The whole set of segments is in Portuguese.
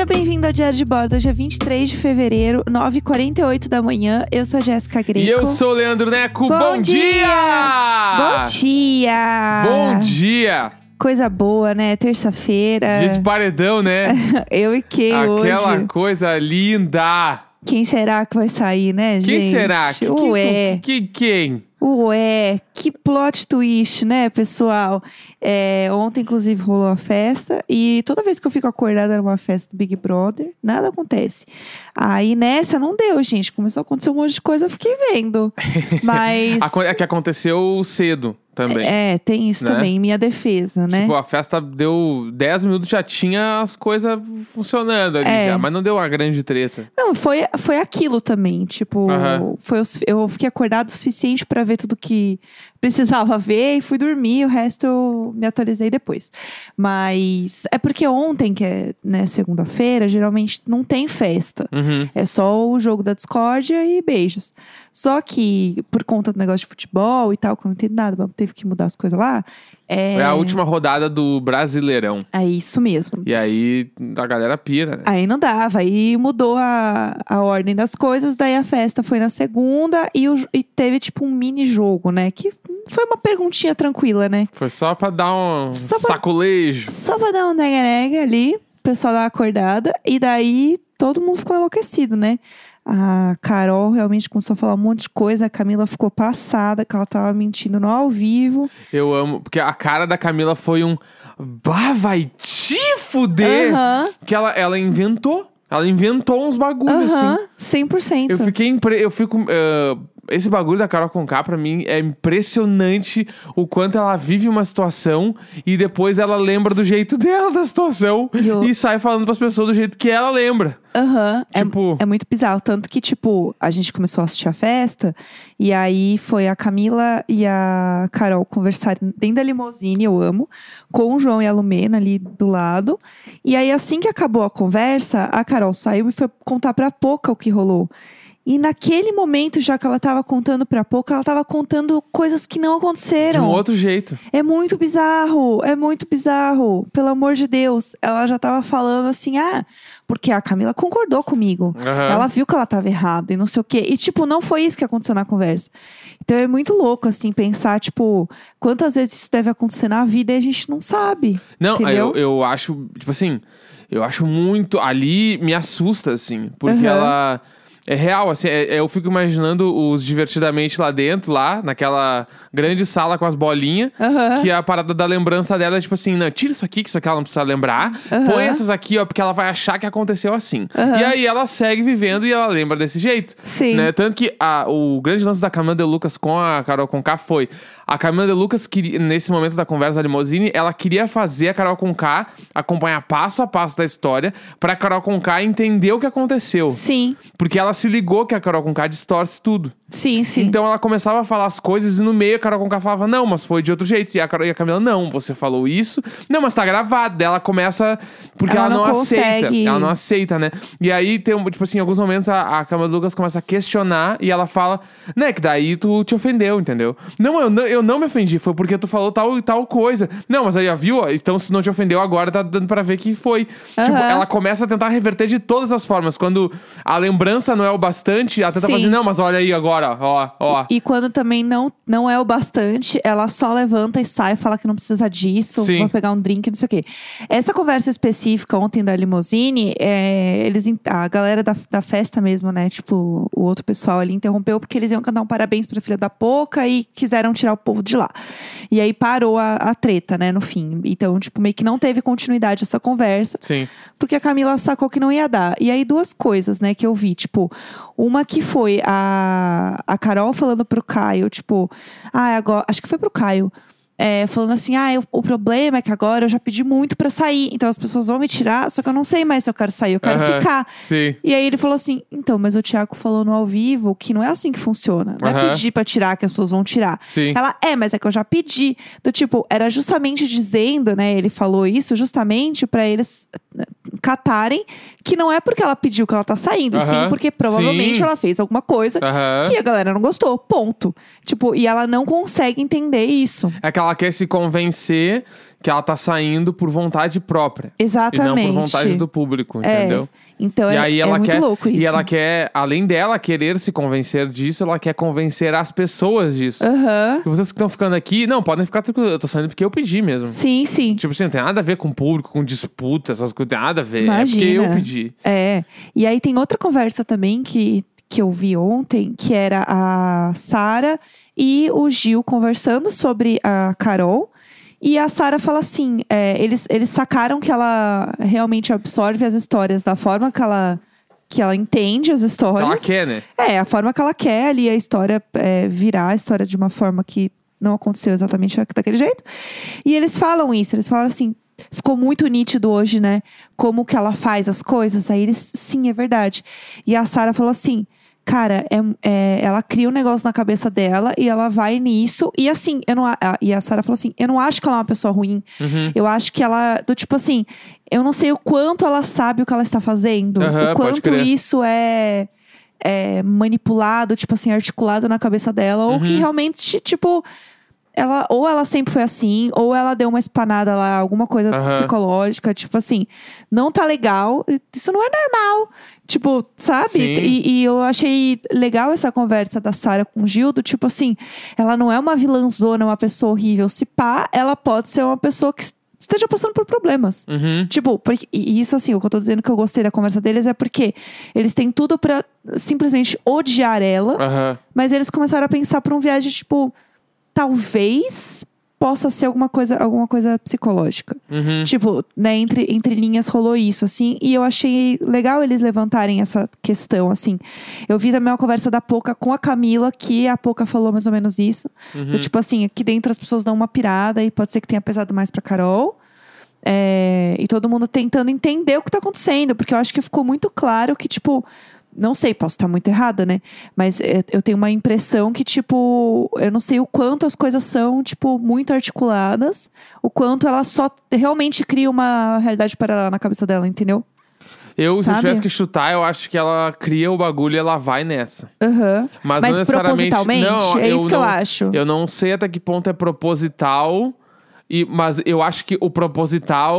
Seja bem-vindo ao Diário de Bordo. Hoje é 23 de fevereiro, 9h48 da manhã. Eu sou a Jéssica Greco. E eu sou o Leandro Neco. Bom Bom, dia! dia! Bom dia! Bom dia! Coisa boa, né? Terça-feira. Dia de paredão, né? Eu e quem Aquela hoje? coisa linda! Quem será que vai sair, né, gente? Quem será? Ué, que- quem? Ué, que plot twist, né, pessoal? É, ontem, inclusive, rolou a festa e toda vez que eu fico acordada numa festa do Big Brother, nada acontece. Aí nessa não deu, gente. Começou a acontecer um monte de coisa, eu fiquei vendo. Mas. É que aconteceu cedo também. É, tem isso Né? também, minha defesa, né? Tipo, a festa deu 10 minutos, já tinha as coisas funcionando ali É. já. Mas não deu uma grande treta. Não, foi, foi aquilo também. Tipo, foi eu fiquei acordado o suficiente pra ver tudo que precisava ver e fui dormir. O resto eu me atualizei depois. Mas é porque ontem, que é né, segunda-feira, geralmente não tem festa. Uhum. É só o jogo da discórdia e beijos. Só que, por conta do negócio de futebol e tal, que eu não entendo nada, teve que mudar as coisas lá. É, É a última rodada do Brasileirão. É isso mesmo. E aí a galera pira, né? Aí não dava, aí mudou a, a ordem das coisas, daí a festa foi na segunda e, o- e teve tipo um mini jogo, né? Que foi uma perguntinha tranquila, né? Foi só pra dar um Só pra-. Só pra dar um nega-nega ali, o pessoal dar uma acordada, e daí todo mundo ficou enlouquecido, né? A Carol realmente começou a falar um monte de coisa, a Camila ficou passada, que ela tava mentindo no ao vivo. Eu amo, porque a cara da Camila foi um. Bah, vai te fuder! Aham, Que ela, ela inventou. Ela inventou uns bagulhos, aham, assim. 100%. Eu fiquei. Impre... Eu fico. ah, esse bagulho da Carol Conká, pra mim, é impressionante o quanto ela vive uma situação e depois ela lembra do jeito dela da situação E o- e sai falando pras pessoas do jeito que ela lembra. Aham, é- Tipo- é, muito bizarro. Tanto que, tipo, a gente começou a assistir a festa, e aí foi a Camila e a Carol conversarem dentro da limousine, eu amo, com o João e a Lumena ali do lado. E aí, assim que acabou a conversa, a Carol saiu e foi contar pra Poca o que rolou. E naquele momento, já que ela tava contando pra Poca, ela tava contando coisas que não De aconteceram. um outro jeito. É muito bizarro, é muito bizarro. Pelo amor de Deus. Ela já tava falando assim, ah, porque a Camila concordou comigo. Aham. Ela viu que ela tava errada e não sei o quê. E, tipo, não foi isso que aconteceu na conversa. Então é muito louco, assim, pensar, tipo, quantas vezes isso deve acontecer na vida e a gente não sabe. Não, eu, eu acho, tipo assim, eu acho muito. Ali me assusta, assim, porque Aham. ela. É real, assim, é- eu fico imaginando os divertidamente lá dentro, lá, naquela grande sala com as bolinhas. Aham. Que a parada da lembrança dela é tipo assim, não, tira isso aqui, que isso aqui ela não precisa lembrar. Aham. Põe essas aqui, ó, porque ela vai achar que aconteceu assim. Aham. E aí ela segue vivendo e ela lembra desse jeito. Sim. Né? Tanto que a- o grande lance da Camila de Lucas com a Carol Conká foi. A Camila de Lucas, queria, nesse momento da conversa da limousine, ela queria fazer a Carol Conká acompanhar passo a passo da história pra Carol Conká entender o que aconteceu. Sim, Porque ela se ligou que a Carol Conká distorce tudo. sim, sim. Então ela começava a falar as coisas e no meio a Carol Conká falava, não, mas foi de outro jeito. E a, Carol, e a Camila, não, você falou isso. Não, mas tá gravado. Ela começa. Porque Ela ela, não não, aceita. Ela não aceita, né? E aí tem, um- tipo assim, em alguns momentos a, a Camila Lucas começa a questionar e ela fala, né, que daí tu te ofendeu, entendeu? Não, eu não, eu não me ofendi, foi porque tu falou tal e tal coisa. Não, mas aí, ó, viu? Então se não te ofendeu agora, tá dando pra ver que foi. Tipo, Aham. ela começa a tentar reverter de todas as formas. Quando a lembrança não é o bastante, ela tenta Sim. fazer, não, mas olha aí agora, ó, ó. E quando também não, não é o bastante, ela só levanta e sai, fala que não precisa disso, Sim. vou pegar um drink, não sei o quê. Essa conversa específica ontem da limousine, é, eles, a galera da, da festa mesmo, né? Tipo, o outro pessoal ali interrompeu porque eles iam cantar um parabéns pra filha da Poca e quiseram tirar o povo de lá. E aí parou a, a treta, né, no fim. Então, tipo, meio que não teve continuidade essa conversa Sim. porque a Camila sacou que não ia dar. E aí, duas coisas, né, que eu vi. Tipo, uma que foi a, a Carol falando pro Caio, tipo, ah, agora. Acho que foi pro Caio. É, falando assim: ah, eu- o problema é que agora eu já pedi muito pra sair, então as pessoas vão me tirar, só que eu não sei mais se eu quero sair, eu quero ficar. Sim. E aí ele falou assim: então, mas o Thiago falou no ao vivo que não é assim que funciona. Não é pedir pra tirar que as pessoas vão tirar. Sim. Ela, é, mas é que eu já pedi. Do tipo, era justamente dizendo, né? Ele falou isso justamente pra eles eh, catarem que não é porque ela pediu que ela tá saindo, sim porque provavelmente sim. ela fez alguma coisa que a galera não gostou. Ponto. Tipo, e ela não consegue entender isso. É que ela quer se convencer que ela tá saindo por vontade própria. Exatamente. E não por vontade do público, É. entendeu? Então E é, aí é ela muito quer. louco isso. E ela quer, além dela querer se convencer disso, ela quer convencer as pessoas disso. Aham. E vocês que estão ficando aqui, não, podem ficar tranquilos. Eu tô saindo porque eu pedi mesmo. Sim, sim. Tipo assim, não tem nada a ver com público, com disputa, essas coisas, não tem nada a ver. É porque Imagina. eu pedi. É. E aí tem outra conversa também que, que eu vi ontem, que era a Sara e o Gil conversando sobre a Carol. E a Sara fala assim: é, eles, eles sacaram que ela realmente absorve as histórias da forma que ela, que ela entende as Que histórias. ela quer, né? É, a forma que ela quer ali a história é, virar a história de uma forma que não aconteceu exatamente daquele jeito. E eles falam isso, eles falam assim. Ficou muito nítido hoje, né? Como que ela faz as coisas. Aí eles, sim, é verdade. E a Sara falou assim: Cara, é, é- ela cria um negócio na cabeça dela e ela vai nisso. E assim, eu não. a- E a Sara falou assim: Eu não acho que ela é uma pessoa ruim. Uhum. Eu acho que ela. Do tipo assim, eu não sei o quanto ela sabe o que ela está fazendo. Aham, o quanto isso é, é manipulado, tipo assim, articulado na cabeça dela. Ou que Uhum. realmente, tipo. Ela, ou ela sempre foi assim, ou ela deu uma espanada lá, alguma coisa Aham. psicológica, tipo assim, não tá legal, isso não é normal. Tipo, sabe? E, e eu achei legal essa conversa da Sara com o Gildo, tipo assim, ela não é uma vilãzona, uma pessoa horrível. Se pá, ela pode ser uma pessoa que esteja passando por problemas. Uhum. Tipo, porque, e isso assim, o que eu tô dizendo que eu gostei da conversa deles é porque eles têm tudo pra simplesmente odiar ela, Aham. mas eles começaram a pensar por um viagem, tipo, talvez possa ser alguma coisa, alguma coisa psicológica. Uhum. Tipo, né, entre, entre linhas rolou isso, assim, e eu achei legal eles levantarem essa questão, assim. Eu vi também uma conversa da Poca com a Camila, que a Poca falou mais ou menos isso. Uhum. Do tipo assim, aqui dentro as pessoas dão uma pirada e pode ser que tenha pesado mais pra Carol. É, e todo mundo tentando entender o que tá acontecendo, porque eu acho que ficou muito claro que, tipo, não sei, posso estar muito errada, né? Mas é, eu tenho uma impressão que, tipo, eu não sei o quanto as coisas são, tipo, muito articuladas, o quanto ela só realmente cria uma realidade paralela na cabeça dela, entendeu? Eu, se eu tivesse que chutar, eu acho que ela cria o bagulho e ela vai nessa. Aham. Mas, Mas não necessariamente. propositalmente? Não, é isso que eu não- acho. Eu não sei até que ponto é proposital, e, mas eu acho que o proposital,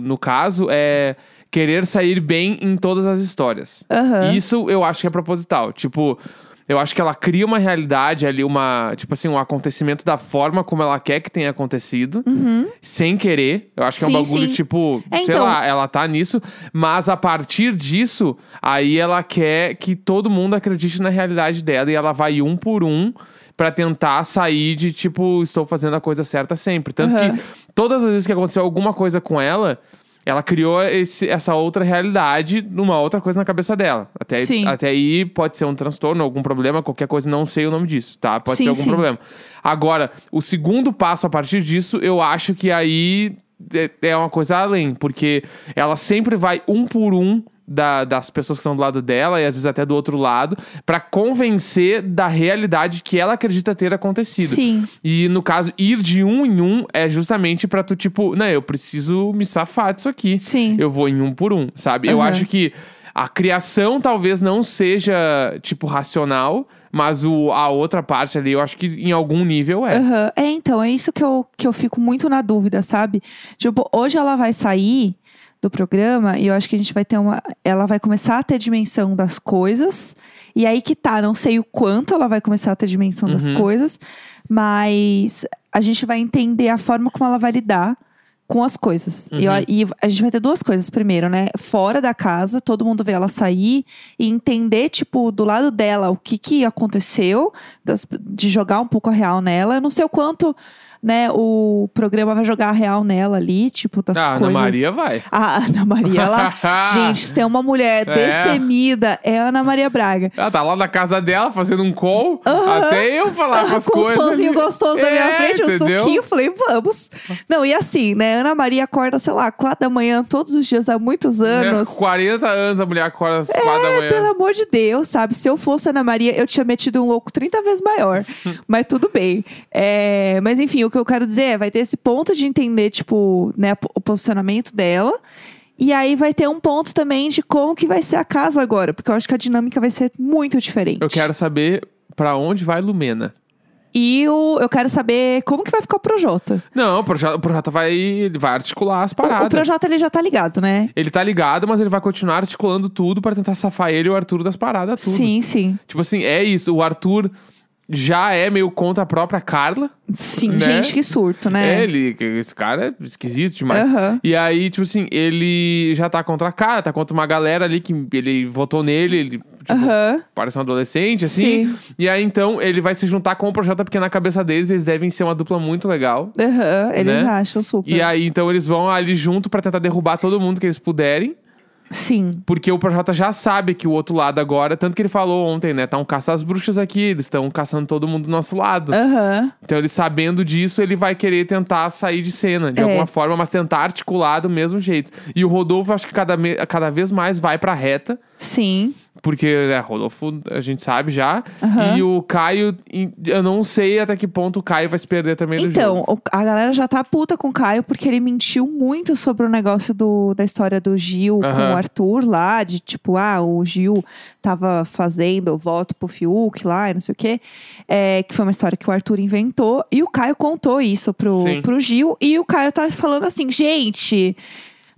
no caso, é querer sair bem em todas as histórias. Aham. Isso eu acho que é proposital. Tipo, eu acho que ela cria uma realidade ali, uma, tipo assim, um acontecimento da forma como ela quer que tenha acontecido, sem querer. Eu acho que é um Uhum. Sim, bagulho, sim. tipo, É, sei então- lá, ela tá nisso, mas a partir disso, aí ela quer que todo mundo acredite na realidade dela e ela vai um por um pra tentar sair de tipo, estou fazendo a coisa certa sempre. Tanto Aham. que todas as vezes que aconteceu alguma coisa com ela, ela criou esse- essa outra realidade numa outra coisa na cabeça dela. Até, aí- até aí pode ser um transtorno, algum problema, qualquer coisa, não sei o nome disso, tá? Pode Sim, ser algum sim. problema. Agora, o segundo passo a partir disso, eu acho que aí é- é uma coisa além, porque ela sempre vai um por um da- das pessoas que estão do lado dela e às vezes até do outro lado, pra convencer da realidade que ela acredita ter acontecido. Sim. E no caso, ir de um em um é justamente pra tu, tipo, não, eu preciso me safar disso aqui. Sim. Eu vou em um por um, sabe? Eu Aham. acho que a criação talvez não seja, tipo, racional, mas o, a outra parte ali, eu acho que em algum nível é. Aham. É, então, é isso que eu, que eu fico muito na dúvida, sabe? Tipo, hoje ela vai sair do programa e eu acho que a gente vai ter uma. Ela vai começar a ter dimensão das coisas. E aí que tá, não sei o quanto ela vai começar a ter dimensão das Uhum. coisas, mas a gente vai entender a forma como ela vai lidar com as coisas. E eu- Uhum. E, a gente vai ter duas coisas. Primeiro, né? Fora da casa, todo mundo vê ela sair e entender, tipo, do lado dela o que, que aconteceu, das- de jogar um pouco a real nela. Eu não sei o quanto, né, o programa vai jogar a real nela ali, tipo, das Ah, coisas. Ana Maria vai. A Ana Maria, ela. gente, se tem uma mulher É. destemida, é a Ana Maria Braga. Ela tá lá na casa dela fazendo um call, até eu falar com as com os coisas. pãozinhos ali. gostosos na minha É, frente, o entendeu? suquinho, eu falei, vamos. Não, e assim, né? Ana Maria acorda, sei lá, quatro da manhã todos os dias há muitos anos. É, 40 anos a mulher acorda às 4 da manhã. É, Pelo amor de Deus, sabe? Se eu fosse Ana Maria, eu tinha metido um louco 30 vezes maior. mas tudo bem. É, mas enfim, o que eu quero dizer é, vai ter esse ponto de entender, tipo, né, o posicionamento dela. E aí vai ter um ponto também de como que vai ser a casa agora. Porque eu acho que a dinâmica vai ser muito diferente. Eu quero saber pra onde vai Lumena. E o, eu quero saber como que vai ficar o Projota. Não, o Projota, o Projota vai, ele vai articular as O, o paradas. Projota ele já tá ligado, né? Ele tá ligado, mas ele vai continuar articulando tudo pra tentar safar ele e o Arthur das paradas, tudo. Sim, sim. Tipo assim, é isso. O Arthur já é meio contra a própria Carla. Sim, Né? gente, que surto, né? É, ele, esse cara é esquisito demais. Aham. E aí, tipo assim, ele já tá contra a cara, tá contra uma galera ali que ele votou nele, ele tipo, Aham. parece um adolescente, assim. Sim. E aí, então, ele vai se juntar com o Projota, porque na cabeça deles, eles devem ser uma dupla muito legal. Aham, eles Né? acham super. E aí, então, eles vão ali junto pra tentar derrubar todo mundo que eles puderem. Sim. Porque o Projota já sabe que o outro lado agora, tanto que ele falou ontem, né? Tá um caça às bruxas aqui, eles estão caçando todo mundo do nosso lado. Aham. Então, ele sabendo disso, ele vai querer tentar sair de cena, de É. alguma forma, mas tentar articular do mesmo jeito. E o Rodolfo, acho que cada, cada vez mais vai pra reta. Sim. Porque, né, Rodolfo, a gente sabe já. Aham. E o Caio, eu não sei até que ponto o Caio vai se perder também do Então, jogo. o- a galera já tá puta com o Caio porque ele mentiu muito sobre o negócio do, da história do Gil com Aham. o Arthur lá, de tipo, ah, o Gil tava fazendo voto pro Fiuk lá e não sei o quê. É, que foi uma história que o Arthur inventou. E o Caio contou isso pro, Sim. pro Gil. E o Caio tá falando assim, gente,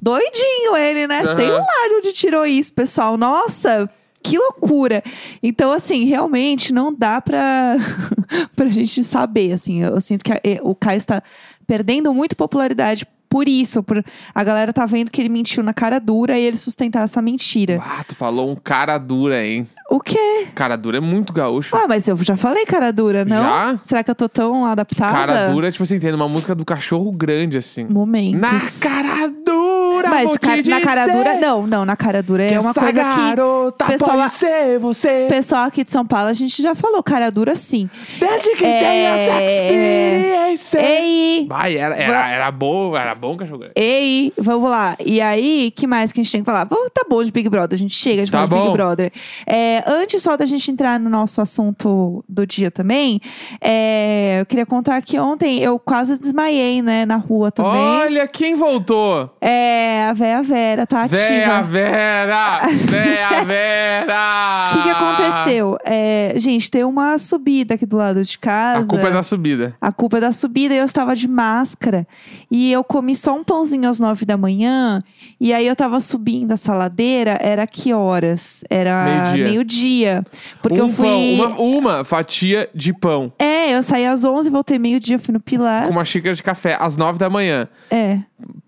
doidinho ele, né? Aham. Sei lá de onde tirou isso, pessoal. Nossa. Que loucura! Então, assim, realmente não dá pra, pra gente saber, assim. Eu sinto que a- o Caio está perdendo muito popularidade por isso. Por, a galera tá vendo que ele mentiu na cara dura e ele sustentar essa mentira. Ah, tu falou um cara dura, hein? O quê? Cara dura é muito gaúcho. Ah, mas eu já falei cara dura, não? Já? Será que eu tô tão adaptada? Cara dura, tipo assim, tem uma música do cachorro grande, assim. Momentos. Na cara dura, vou Mas te ca- na cara dura, não, não, na cara dura que é uma essa coisa que garota pessoal- pode ser você. pessoal aqui de São Paulo a gente já falou, cara dura sim. Desde que É, tenha essa experiência. Ei, Vai, era, era, era bom, era bom cachorro. Ei, vamos lá. E aí, que mais que a gente tem que falar? Vamos, tá bom de Big Brother, a gente chega de Tá falar de Big. Brother. É, antes só da gente entrar no nosso assunto do dia também, é, eu queria contar que ontem eu quase desmaiei, né, na rua também. Olha quem voltou. É, a Véia Vera tá Véia ativa. Vera! Véia Vera! O que, que aconteceu? É, gente, tem uma subida aqui do lado de casa. A culpa é da subida. A culpa é da subida eu estava de máscara. E eu comi só um pãozinho às nove da manhã. E aí eu tava subindo essa ladeira. Era que horas? Era Meio-dia. meio-dia. porque um eu fui. pão, uma, uma fatia de pão É, eu saí às onze, voltei meio-dia, fui no Pilates. com uma xícara de café às nove da manhã. É.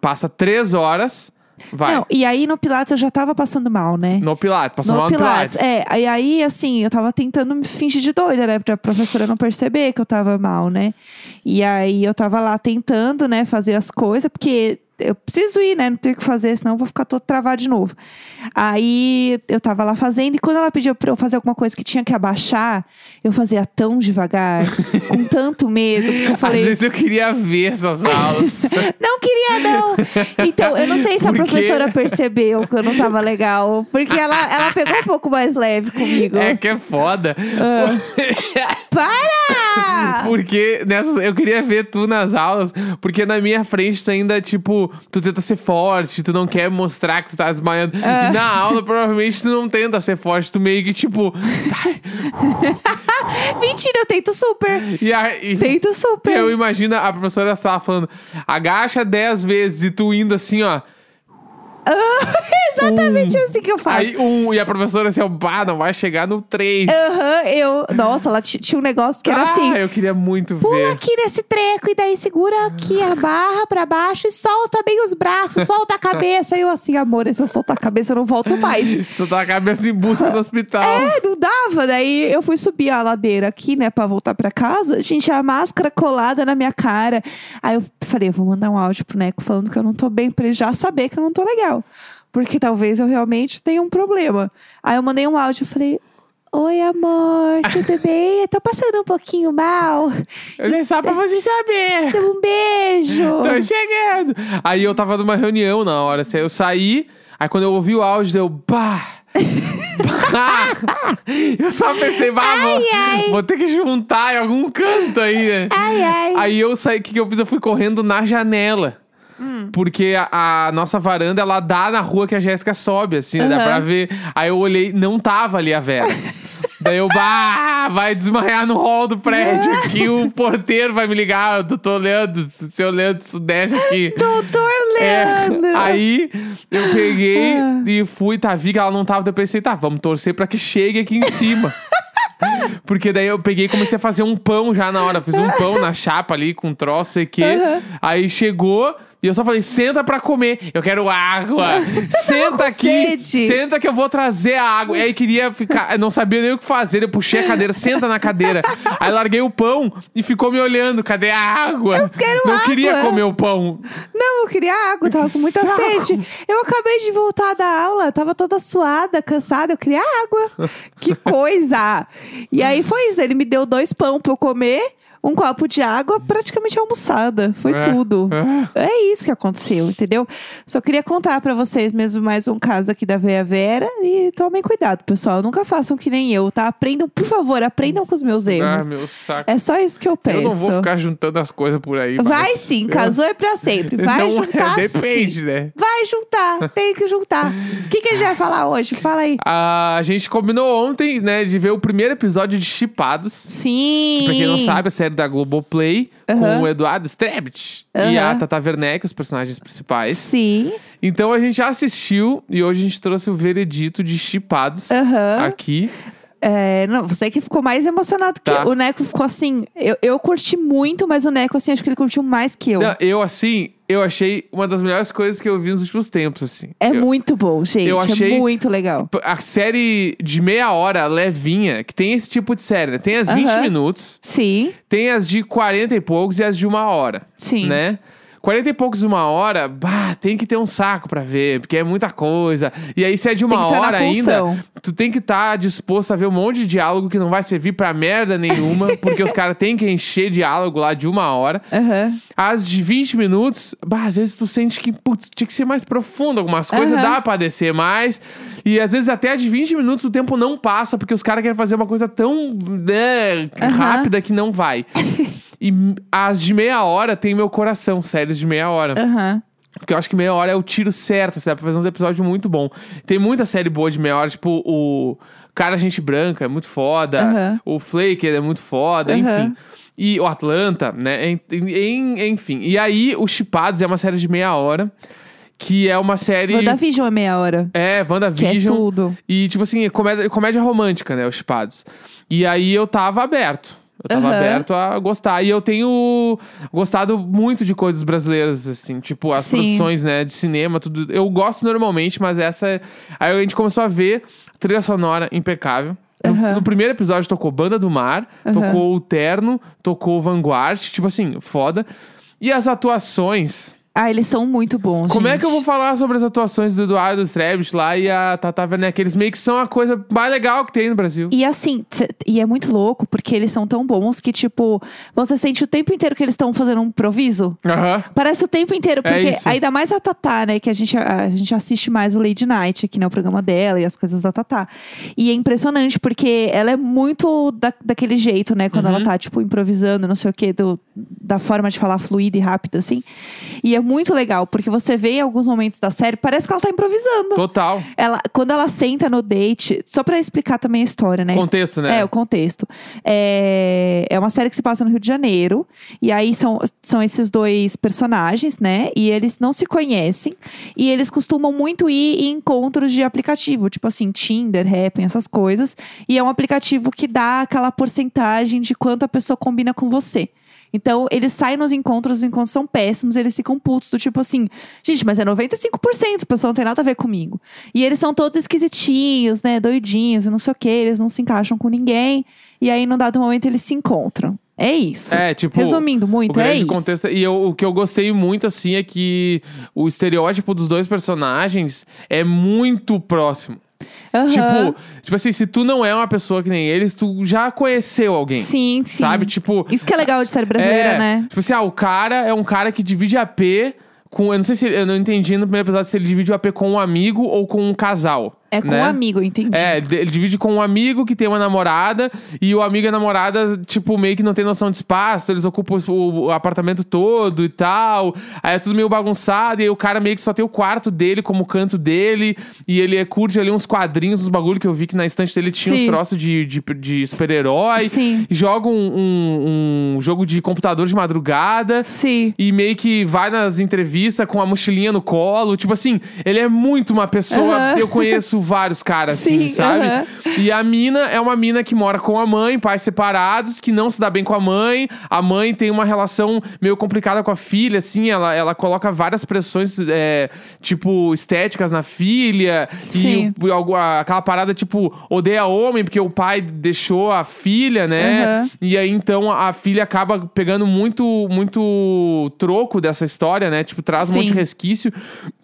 Passa três horas, vai. Não, e aí no Pilates eu já tava passando mal, né? No Pilates, passou mal no Pilates. É, e aí, assim, eu tava tentando me fingir de doida, né? Pra professora não perceber que eu tava mal, né? E aí eu tava lá tentando, né, fazer as coisas, porque eu preciso ir, né? Não tenho o que fazer, senão eu vou ficar todo travado de novo. Aí eu tava lá fazendo, e quando ela pediu pra eu fazer alguma coisa que tinha que abaixar, eu fazia tão devagar, com tanto medo, porque eu Às falei. vezes eu queria ver essas aulas. Não queria, não. Então, eu não sei se a professora percebeu que eu não tava legal. Porque ela, ela pegou um pouco mais leve comigo. é que é foda. Ah. Para! Porque nessas, eu queria ver tu nas aulas, porque na minha frente tu ainda, tipo, tu tenta ser forte, tu não quer mostrar que tu tá desmaiando. Ah. E na aula, provavelmente, tu não tenta ser forte, tu meio que, tipo. Mentira, eu tento super. E. Tento super. Eu imagino a professora estava falando, agacha 10 vezes e tu indo assim, ó. Exatamente assim que eu faço. Aí um, e a professora assim, ó, bah, não vai chegar no 3. Aham, eu. Nossa, ela tinha um negócio que era ah, assim. eu queria muito Pula ver. aqui nesse treco e daí segura aqui a barra pra baixo e solta bem os braços, solta a cabeça. E eu assim, amor, se eu soltar a cabeça eu não volto mais. Tá a cabeça em busca do hospital. É, não dava. Daí eu fui subir a ladeira aqui, né, pra voltar pra casa. Gente, a máscara colada na minha cara. Aí eu falei, eu vou mandar um áudio pro Neco falando que eu não tô bem, pra ele já saber que eu não tô legal. Porque talvez eu realmente tenha um problema. Aí eu mandei um áudio e falei. Oi, amor, tudo bem? Eu tô passando um pouquinho mal. É só pra você saber. Um beijo. Tô chegando. Aí eu tava numa reunião na hora. assim, Eu saí, aí quando eu ouvi o áudio, deu. Bah! bah! eu só pensei, bah, vou, ai. vou ter que juntar em algum canto aí, né? Ai, ai. Aí eu saí, o que, que eu fiz? Eu fui correndo na janela. Hum. Porque a, a nossa varanda, ela dá na rua que a Jéssica sobe, assim, né? dá pra ver. Aí eu olhei, não tava ali a Vera. Daí eu, bah, vai desmaiar no hall do prédio aqui, o porteiro vai me ligar, eu tô olhando, seu Leandro Sudeste aqui. Doutor É, Leandro! aí eu peguei Ah. e fui, tá, vi que ela não tava, daí eu pensei, tá, vamos torcer pra que chegue aqui em cima. Porque daí eu peguei e comecei a fazer um pão já na hora. Fiz um pão na chapa ali com um troço e que. Aí chegou e eu só falei: senta pra comer. Eu quero água. senta aqui. sede. Senta que eu vou trazer a água. E aí queria ficar. eu Não sabia nem o que fazer. Eu puxei a cadeira, senta na cadeira. Aí larguei o pão e ficou me olhando. Cadê a água? Eu quero Não água. queria comer o pão. Não, eu queria água, tava com muita Saco. sede. Eu acabei de voltar da aula, tava toda suada, cansada, eu queria água. Que coisa! E aí foi isso, ele me deu dois pão pra eu comer, um copo de água, praticamente almoçada. Foi É. tudo. É. É isso que aconteceu, entendeu? Só queria contar pra vocês mesmo mais um caso aqui da Veia Vera e tomem cuidado, pessoal. Nunca façam que nem eu, tá? Aprendam, por favor, aprendam com os meus Ah, erros. meu saco. É só isso que eu peço. Eu não vou ficar juntando as coisas por aí. Vai sim, eu- casou é pra sempre. Vai não, juntar é, depende, sim. né? Vai juntar, tem que juntar. O que, que a gente vai falar hoje? Fala aí. A gente combinou ontem, né, de ver o primeiro episódio de Chipados. Sim. Pra quem não sabe, a série da Globoplay, Aham. com o Eduardo Strebit e Aham. a Tata Werneck, os personagens principais. Sim. Então a gente já assistiu e hoje a gente trouxe o veredito de Chipados Aham. aqui. É, não, você que ficou mais emocionado que Tá. eu. O Neco ficou assim. Eu, eu curti muito, mas o Neco, assim, acho que ele curtiu mais que eu. Não, eu, assim, eu achei uma das melhores coisas que eu vi nos últimos tempos, assim. é eu, muito bom, gente. eu achei- É muito legal. A série de meia hora, levinha, que tem esse tipo de série, né? Tem as 20 Aham. minutos, Sim, tem as de 40 e poucos e as de uma hora. sim. né? 40 e poucos uma hora, bah, tem que ter um saco pra ver, porque é muita coisa. E aí, se é de uma tá hora ainda, tu tem que estar disposto a ver um monte de diálogo que não vai servir pra merda nenhuma, porque os caras têm que encher diálogo lá de uma hora. Aham. As de 20 minutos, bah, às vezes tu sente que, putz, tinha que ser mais profundo. Algumas coisas Aham. dá pra descer mais. E às vezes até as de 20 minutos o tempo não passa, porque os caras querem fazer uma coisa tão né, Aham. rápida que não vai. e as de meia hora tem meu coração, séries de meia hora. Aham. Porque eu acho que meia hora é o tiro certo, sabe? Pra fazer uns episódios muito bom. Tem muita série boa de meia hora, tipo o Cara Gente Branca é muito foda. Aham. O Flake é muito foda, Aham. enfim. E o Atlanta, né? En- en- Enfim. E aí, o Chipados é uma série de meia hora. Que é uma série. WandaVision é meia hora. É, Que é WandaVision. tudo. E, tipo assim, é comédia, comédia romântica, né? Os Chipados. E aí eu tava aberto. Eu tava Aham. aberto a gostar. E eu tenho gostado muito de coisas brasileiras, assim. Tipo, as Sim. produções, né? De cinema, tudo. Eu gosto normalmente, mas essa... é- Aí a gente começou a ver trilha sonora impecável. No, no primeiro episódio tocou Banda do Mar, Aham. tocou o Terno, tocou o Vanguard. Tipo assim, foda. E as atuações... Ah, eles são muito bons. Como é gente. que eu vou falar sobre as atuações do Eduardo Strebit lá e a Tata Werneck? Eles meio que são a coisa mais legal que tem no Brasil. E assim, e é muito louco, porque eles são tão bons que, tipo, você sente o tempo inteiro que eles estão fazendo um improviso. Aham. Parece o tempo inteiro, É porque isso. ainda mais a Tatá, né? Que a gente, a, gente assiste mais o Lady Night aqui, né? O programa dela e as coisas da Tatá. E é impressionante, porque ela é muito da, daquele jeito, né? Quando Uhum. ela tá, tipo, improvisando, não sei o quê, do, da forma de falar fluida e rápida, assim. E é muito legal, porque você vê em alguns momentos da série, parece que ela tá improvisando. Total. Ela, quando ela senta no date, só pra explicar também a história, né? Contexto, né? É, o contexto. É, é uma série que se passa no Rio de Janeiro. E aí são, são esses dois personagens, né? E eles não se conhecem. E eles costumam muito ir em encontros de aplicativo, tipo assim, Tinder, Happn, essas coisas. E é um aplicativo que dá aquela porcentagem de quanto a pessoa combina com você. Então, eles saem nos encontros, os encontros são péssimos, eles ficam putos, do tipo assim, gente, mas é 95%, a pessoa não tem nada a ver comigo. E eles são todos esquisitinhos, né, doidinhos e não sei o que, eles não se encaixam com ninguém. E aí, num dado momento, eles se encontram. É isso. É, tipo. Resumindo o muito, é isso. contexto. E eu- o que eu gostei muito, assim, é que o estereótipo dos dois personagens é muito próximo. Aham. Tipo, tipo assim, se tu não é uma pessoa que nem eles, tu já conheceu alguém. sim, sim. Sabe? Tipo. Isso que é legal de série brasileira, é, né? Tipo assim, ah, o cara é um cara que divide AP com. Eu não sei se. Eu não entendi no primeiro episódio se ele divide o AP com um amigo ou com um casal. É com né? um amigo, entendi. É, ele divide com um amigo que tem uma namorada e o amigo e a namorada, tipo, meio que não tem noção de espaço, eles ocupam o, o apartamento todo e tal. Aí é tudo meio bagunçado e aí o cara meio que só tem o quarto dele como canto dele e ele curte ali uns quadrinhos, uns bagulho que eu vi que na estante dele tinha Sim. uns troços de, de, de super-herói. Sim. E joga um, um- um jogo de computador de madrugada. Sim. E meio que vai nas entrevistas com a mochilinha no colo. Tipo assim, ele é muito uma pessoa. Aham. Eu conheço vários caras assim, Sim, sabe? aham. E a mina é uma mina que mora com a mãe, pais separados, que não se dá bem com a mãe. A mãe tem uma relação meio complicada com a filha, assim. Ela, ela coloca várias pressões, é, tipo, estéticas na filha. Sim. E o- aquela parada, tipo, odeia homem porque o pai deixou a filha, né? E aí, então, a filha acaba pegando muito, muito troco dessa história, né? Tipo, traz um Sim. monte de resquício.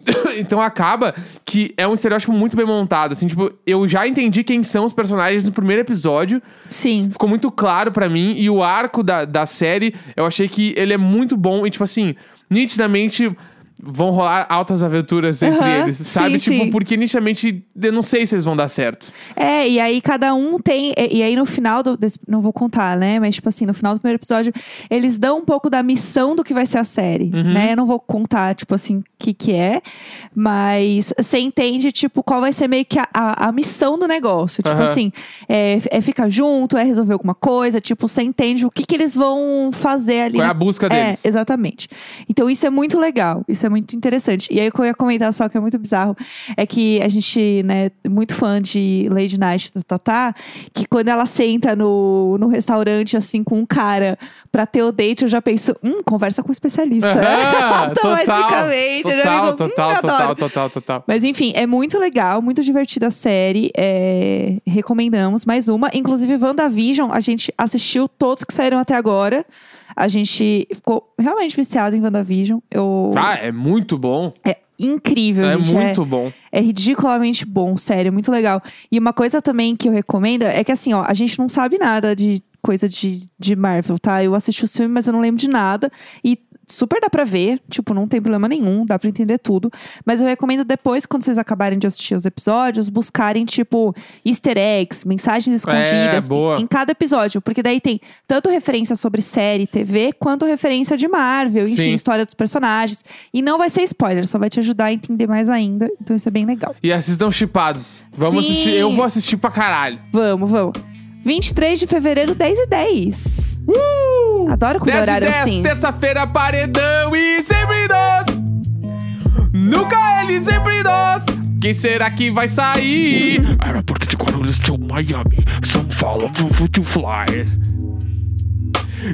então, acaba que é um estereótipo muito bem montado. Assim, tipo, eu já entendi quem são os personagens no primeiro episódio. Sim. Ficou muito claro pra mim. E o arco da, da série, eu achei que ele é muito bom. E, tipo assim, nitidamente... Vão rolar altas aventuras entre Aham, eles, sabe? sim, tipo, sim. porque nitidamente eu não sei se eles vão dar certo. É, e aí cada um tem. E, e aí no final do. desse- não vou contar, né? Mas, tipo assim, no final do primeiro episódio, eles dão um pouco da missão do que vai ser a série, Uhum. né? Eu não vou contar, tipo assim, o que, que é. Mas você entende, tipo, qual vai ser meio que a, a, a missão do negócio. Tipo Aham. assim, é, é ficar junto, é resolver alguma coisa. Tipo, você entende o que, que eles vão fazer ali. Qual é a busca deles? É, exatamente. Então isso é muito legal, isso é muito interessante. E aí o que eu ia comentar só que é muito bizarro é que a gente, né, muito fã de Lady Night da Tatá, que quando ela senta no, no restaurante assim com um cara pra ter o date, eu já penso, hum, conversa com um especialista. Aham, Automaticamente. já Total, fico, hum, total, total, total, total. Mas enfim, é muito legal, muito divertida a série. é, Recomendamos mais uma. Inclusive, WandaVision, a gente assistiu todos que saíram até agora. A gente ficou realmente viciado em WandaVision. Eu... Ah, é muito bom. É incrível, É gente. muito bom. É ridiculamente bom, sério, muito legal. E uma coisa também que eu recomendo é que assim, ó, a gente não sabe nada de coisa de, de Marvel, tá? Eu assisti o filme, mas eu não lembro de nada. E super dá pra ver, tipo, não tem problema nenhum, dá pra entender tudo. Mas eu recomendo depois, quando vocês acabarem de assistir os episódios, buscarem, tipo, easter eggs, mensagens escondidas É, em, em cada episódio. Porque daí tem tanto referência sobre série, TV, quanto referência de Marvel, enfim, Sim. história dos personagens. E não vai ser spoiler, só vai te ajudar a entender mais ainda. Então isso é bem legal. E assistam chipados. Vamos Sim. assistir. Eu vou assistir pra caralho. Vamos, vamos. 23 de fevereiro, 10 e 10. Uh! Adoro com 10 de horário 10, assim. terça-feira, paredão e sempre nós. Nunca ele, sempre nós. Quem será que vai sair? Aeroporto de Guarulhos to Miami. São Paulo to Fly.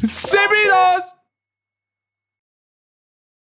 Sempre nós.